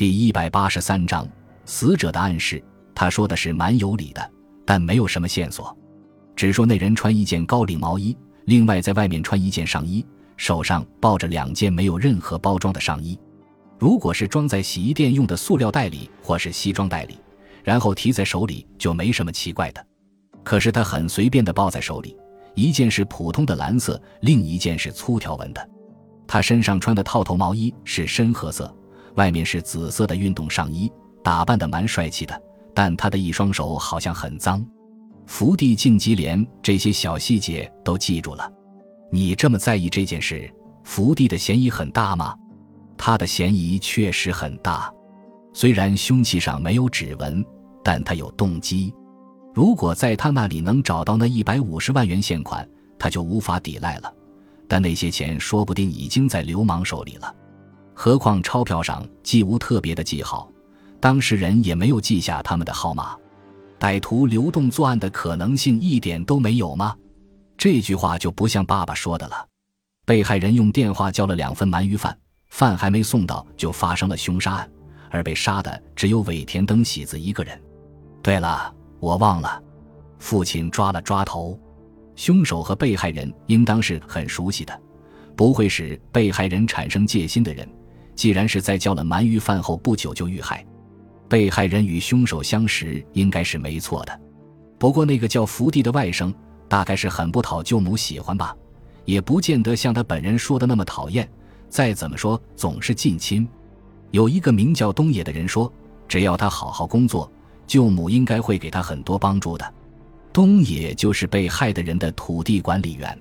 第一百八十三章死者的暗示。他说的是蛮有理的，但没有什么线索，只说那人穿一件高领毛衣，另外在外面穿一件上衣，手上抱着两件没有任何包装的上衣。如果是装在洗衣店用的塑料袋里或是西装袋里，然后提在手里，就没什么奇怪的。可是他很随便地抱在手里，一件是普通的蓝色，另一件是粗条纹的。他身上穿的套头毛衣是深褐色，外面是紫色的运动上衣，打扮得蛮帅气的。但他的一双手好像很脏。福地晋级连这些小细节都记住了。你这么在意这件事，福地的嫌疑很大吗？他的嫌疑确实很大，虽然凶器上没有指纹，但他有动机。如果在他那里能找到那一百五十万元现款，他就无法抵赖了。但那些钱说不定已经在流氓手里了。何况钞票上既无特别的记号，当事人也没有记下他们的号码，歹徒流动作案的可能性一点都没有吗？这句话就不像爸爸说的了。被害人用电话叫了两份鳗鱼饭。饭还没送到，就发生了凶杀案，而被杀的只有尾田登喜子一个人。对了，我忘了，父亲抓了抓头，凶手和被害人应当是很熟悉的，不会使被害人产生戒心的人。既然是在叫了鳗鱼饭后不久就遇害，被害人与凶手相识应该是没错的。不过那个叫福地的外甥，大概是很不讨舅母喜欢吧，也不见得像他本人说的那么讨厌。再怎么说，总是近亲。有一个名叫东野的人说，只要他好好工作，舅母应该会给他很多帮助的。东野就是被害的人的土地管理员。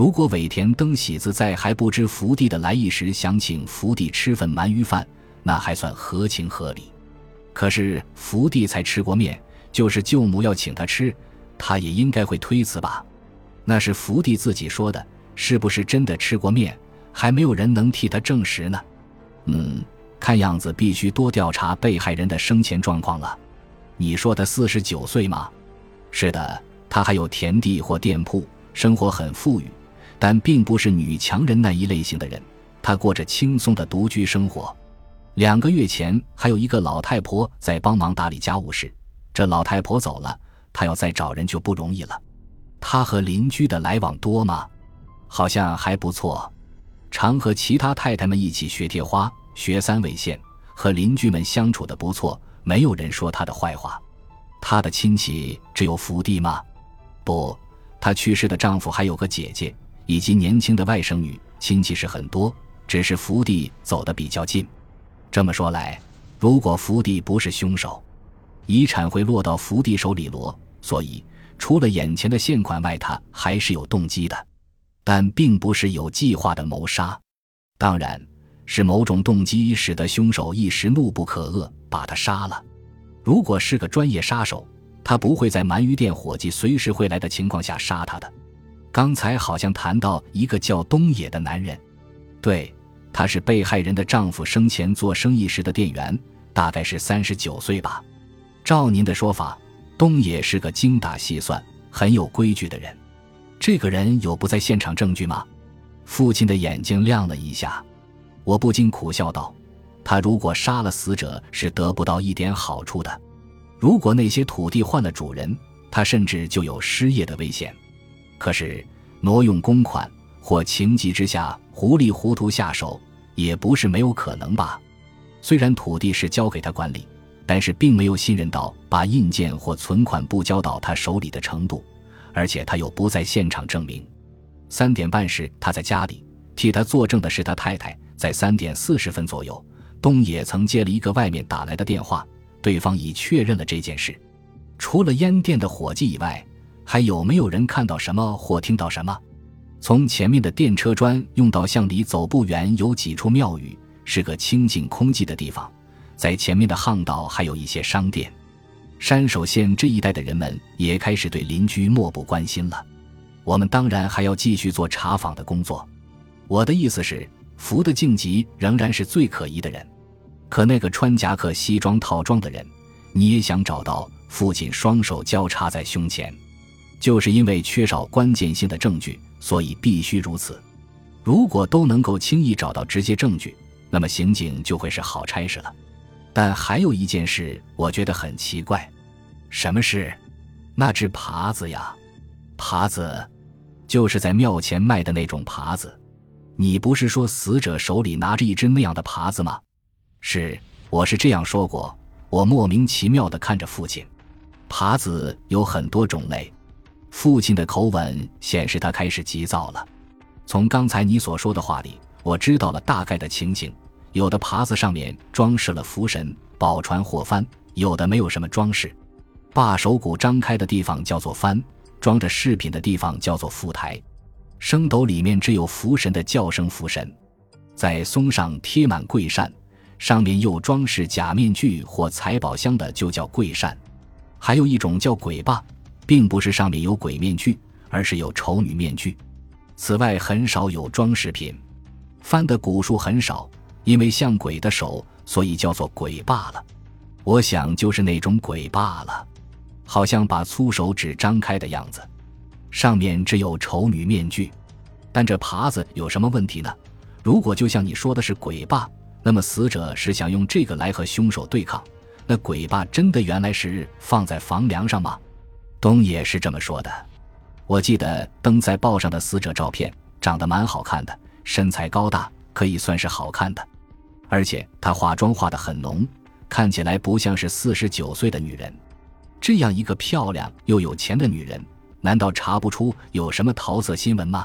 如果尾田登喜子在还不知福地的来意时想请福地吃份鳗鱼饭，那还算合情合理。可是福地才吃过面，就是舅母要请他吃，他也应该会推辞吧？那是福地自己说的，是不是真的吃过面？还没有人能替他证实呢。嗯，看样子必须多调查被害人的生前状况了。你说他四十九岁吗？是的，他还有田地或店铺，生活很富裕，但并不是女强人那一类型的人。她过着轻松的独居生活。两个月前，还有一个老太婆在帮忙打理家务事。这老太婆走了，她要再找人就不容易了。她和邻居的来往多吗？好像还不错。常和其他太太们一起学贴花、学三味线，和邻居们相处的不错，没有人说她的坏话。她的亲戚只有福地吗？不，她去世的丈夫还有个姐姐，以及年轻的外甥女，亲戚是很多，只是福地走得比较近。这么说来，如果福地不是凶手，遗产会落到福地手里罗，所以除了眼前的现款外，他还是有动机的。但并不是有计划的谋杀，当然是某种动机使得凶手一时怒不可遏把他杀了。如果是个专业杀手，他不会在鳗鱼店伙计随时会来的情况下杀他的。刚才好像谈到一个叫东野的男人，对，他是被害人的丈夫生前做生意时的店员，大概是三十九岁吧。照您的说法，东野是个精打细算、很有规矩的人。这个人有不在现场证据吗？父亲的眼睛亮了一下，我不禁苦笑道：“他如果杀了死者，是得不到一点好处的。如果那些土地换了主人，他甚至就有失业的危险。可是挪用公款或情急之下糊里糊涂下手，也不是没有可能吧？虽然土地是交给他管理，但是并没有信任到把印鉴或存款不交到他手里的程度。”而且他又不在现场证明。三点半时他在家里，替他作证的是他太太。在三点四十分左右，东野曾接了一个外面打来的电话，对方已确认了这件事。除了烟店的伙计以外，还有没有人看到什么或听到什么？从前面的电车砖用道向里走不远，有几处庙宇，是个清静空寂的地方。在前面的巷道还有一些商店。山手线这一带的人们也开始对邻居漠不关心了。我们当然还要继续做查访的工作。我的意思是，福的晋级仍然是最可疑的人。可那个穿夹克西装套装的人，你也想找到？父亲双手交叉在胸前，就是因为缺少关键性的证据，所以必须如此。如果都能够轻易找到直接证据，那么刑警就会是好差事了。但还有一件事，我觉得很奇怪。什么事？那只耙子呀，耙子，就是在庙前卖的那种耙子。你不是说死者手里拿着一只那样的耙子吗？是，我是这样说过。我莫名其妙地看着父亲。耙子有很多种类。父亲的口吻显示他开始急躁了。从刚才你所说的话里，我知道了大概的情形。有的耙子上面装饰了福神，宝船或帆；有的没有什么装饰。把手骨张开的地方叫做帆，装着饰品的地方叫做福台。升斗里面只有福神的叫声，福神。在松上贴满桂扇，上面又装饰假面具或财宝箱的就叫桂扇。还有一种叫鬼霸，并不是上面有鬼面具，而是有丑女面具。此外，很少有装饰品。翻的古书很少。因为像鬼的手，所以叫做鬼罢了。我想就是那种鬼罢了，好像把粗手指张开的样子，上面只有丑女面具。但这耙子有什么问题呢？如果就像你说的是鬼罢，那么死者是想用这个来和凶手对抗。那鬼罢真的原来是放在房梁上吗？东野是这么说的。我记得登在报上的死者照片，长得蛮好看的，身材高大。可以算是好看的，而且她化妆化得很浓，看起来不像是四十九岁的女人。这样一个漂亮又有钱的女人，难道查不出有什么桃色新闻吗？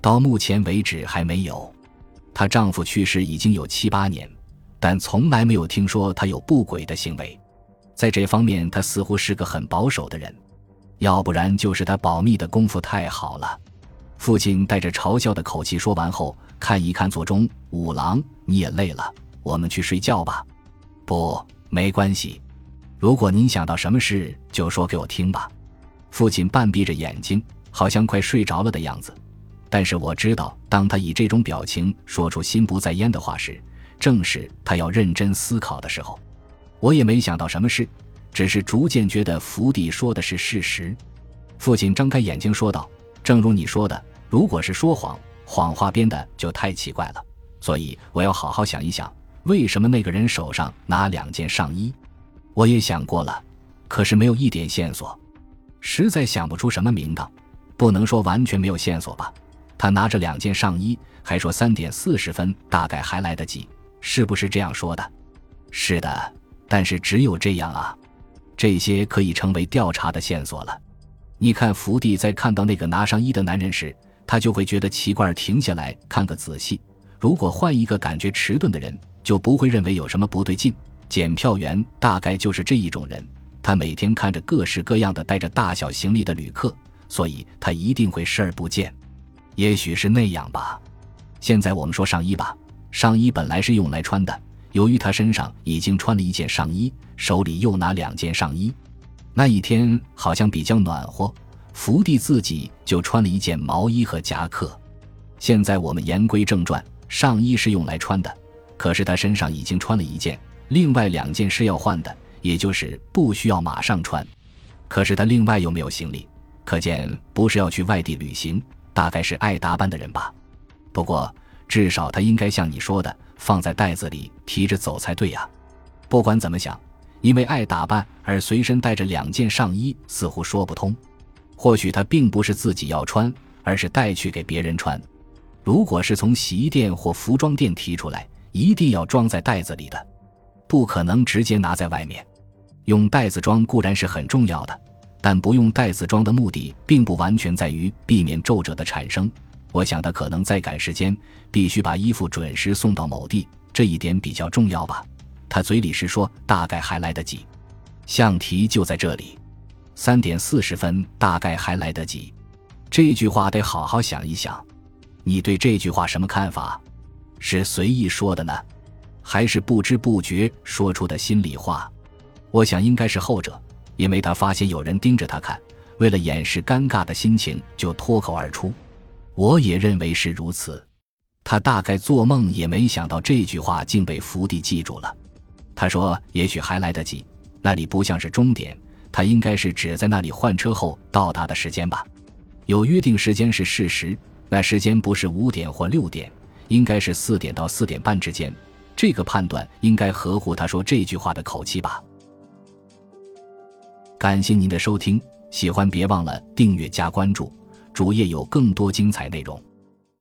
到目前为止还没有。她丈夫去世已经有七八年，但从来没有听说她有不轨的行为。在这方面，她似乎是个很保守的人，要不然就是他保密的功夫太好了。父亲带着嘲笑的口气说完后。看一看座钟，五郎，你也累了，我们去睡觉吧。不，没关系。如果您想到什么事，就说给我听吧。父亲半闭着眼睛，好像快睡着了的样子。但是我知道，当他以这种表情说出心不在焉的话时，正是他要认真思考的时候。我也没想到什么事，只是逐渐觉得福地说的是事实。父亲睁开眼睛说道：“正如你说的，如果是说谎。”谎话编的就太奇怪了，所以我要好好想一想，为什么那个人手上拿两件上衣？我也想过了，可是没有一点线索，实在想不出什么名堂。不能说完全没有线索吧？他拿着两件上衣，还说三点四十分大概还来得及，是不是这样说的？是的，但是只有这样啊，这些可以成为调查的线索了。你看，福地在看到那个拿上衣的男人时。他就会觉得奇怪，停下来看个仔细。如果换一个感觉迟钝的人，就不会认为有什么不对劲。检票员大概就是这一种人，他每天看着各式各样的带着大小行李的旅客，所以他一定会视而不见。也许是那样吧。现在我们说上衣吧，上衣本来是用来穿的，由于他身上已经穿了一件上衣，手里又拿两件上衣，那一天好像比较暖和。福地自己就穿了一件毛衣和夹克。现在我们言归正传，上衣是用来穿的，可是他身上已经穿了一件，另外两件是要换的，也就是不需要马上穿。可是他另外又没有行李，可见不是要去外地旅行，大概是爱打扮的人吧。不过至少他应该像你说的，放在袋子里提着走才对呀。不管怎么想，因为爱打扮而随身带着两件上衣，似乎说不通。或许他并不是自己要穿，而是带去给别人穿。如果是从洗衣店或服装店提出来，一定要装在袋子里的，不可能直接拿在外面。用袋子装固然是很重要的，但不用袋子装的目的并不完全在于避免皱褶的产生。我想他可能在赶时间，必须把衣服准时送到某地，这一点比较重要吧。他嘴里是说大概还来得及，象题就在这里。三点四十分，大概还来得及。这句话得好好想一想。你对这句话什么看法？是随意说的呢，还是不知不觉说出的心里话？我想应该是后者，因为他发现有人盯着他看，为了掩饰尴尬的心情，就脱口而出。我也认为是如此。他大概做梦也没想到这句话竟被福地记住了。他说：“也许还来得及，那里不像是终点。”他应该是指在那里换车后到达的时间吧？有约定时间是事实，那时间不是五点或六点，应该是四点到四点半之间。这个判断应该合乎他说这句话的口气吧。感谢您的收听，喜欢别忘了订阅加关注，主页有更多精彩内容。